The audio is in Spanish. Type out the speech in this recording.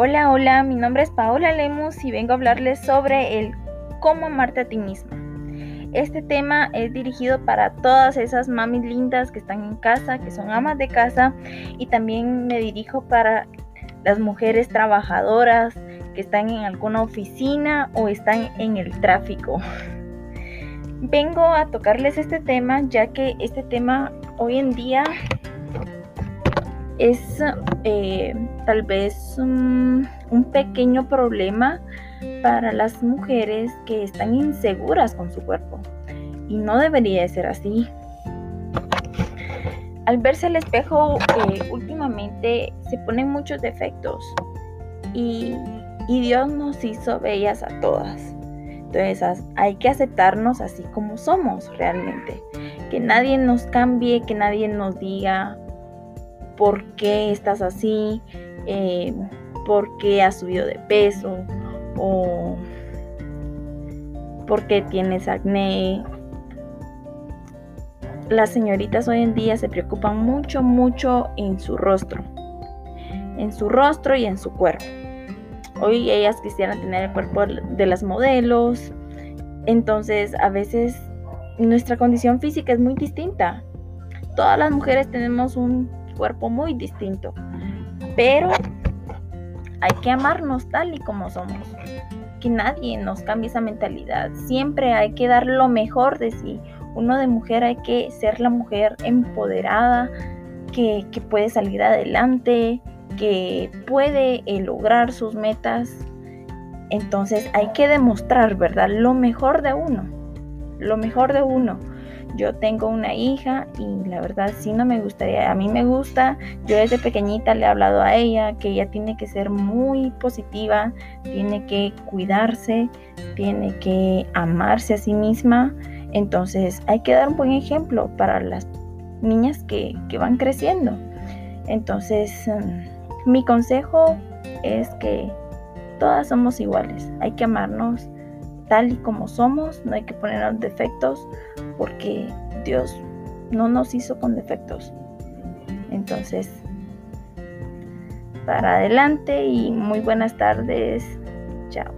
Hola, hola, mi nombre es Paola Lemus y vengo a hablarles sobre el cómo amarte a ti misma. Este tema es dirigido para todas esas mamis lindas que están en casa, que son amas de casa y también me dirijo para las mujeres trabajadoras que están en alguna oficina o están en el tráfico. Vengo a tocarles este tema ya que este tema hoy en día es eh, tal vez un, pequeño problema para las mujeres que están inseguras con su cuerpo. Y no debería de ser así. Al verse al espejo, eh, últimamente se ponen muchos defectos. Y, y Dios nos hizo bellas a todas. Entonces hay que aceptarnos así como somos realmente. Que nadie nos cambie, que nadie nos diga, por qué estás así, eh, por qué has subido de peso o por qué tienes acné. Las señoritas hoy en día se preocupan mucho, mucho en su rostro, en su rostro y en su cuerpo. Hoy ellas quisieran tener el cuerpo de las modelos, entonces a veces nuestra condición física es muy distinta. Todas las mujeres tenemos un cuerpo muy distinto. Pero hay que amarnos tal y como somos. Que nadie nos cambie esa mentalidad. Siempre hay que dar lo mejor de sí. Uno de mujer hay que ser la mujer empoderada, que, puede salir adelante, que puede eh, lograr sus metas. Entonces hay que demostrar, ¿verdad? Lo mejor de uno. Lo mejor de uno. Yo tengo una hija y la verdad sí no me gustaría, a mí me gusta, yo desde pequeñita le he hablado a ella que ella tiene que ser muy positiva, tiene que cuidarse, tiene que amarse a sí misma. Entonces hay que dar un buen ejemplo para las niñas que, van creciendo. Entonces mm, mi consejo es que todas somos iguales, hay que amarnos tal y como somos, no hay que ponernos defectos porque Dios no nos hizo con defectos. Entonces, para adelante y muy buenas tardes. Chao.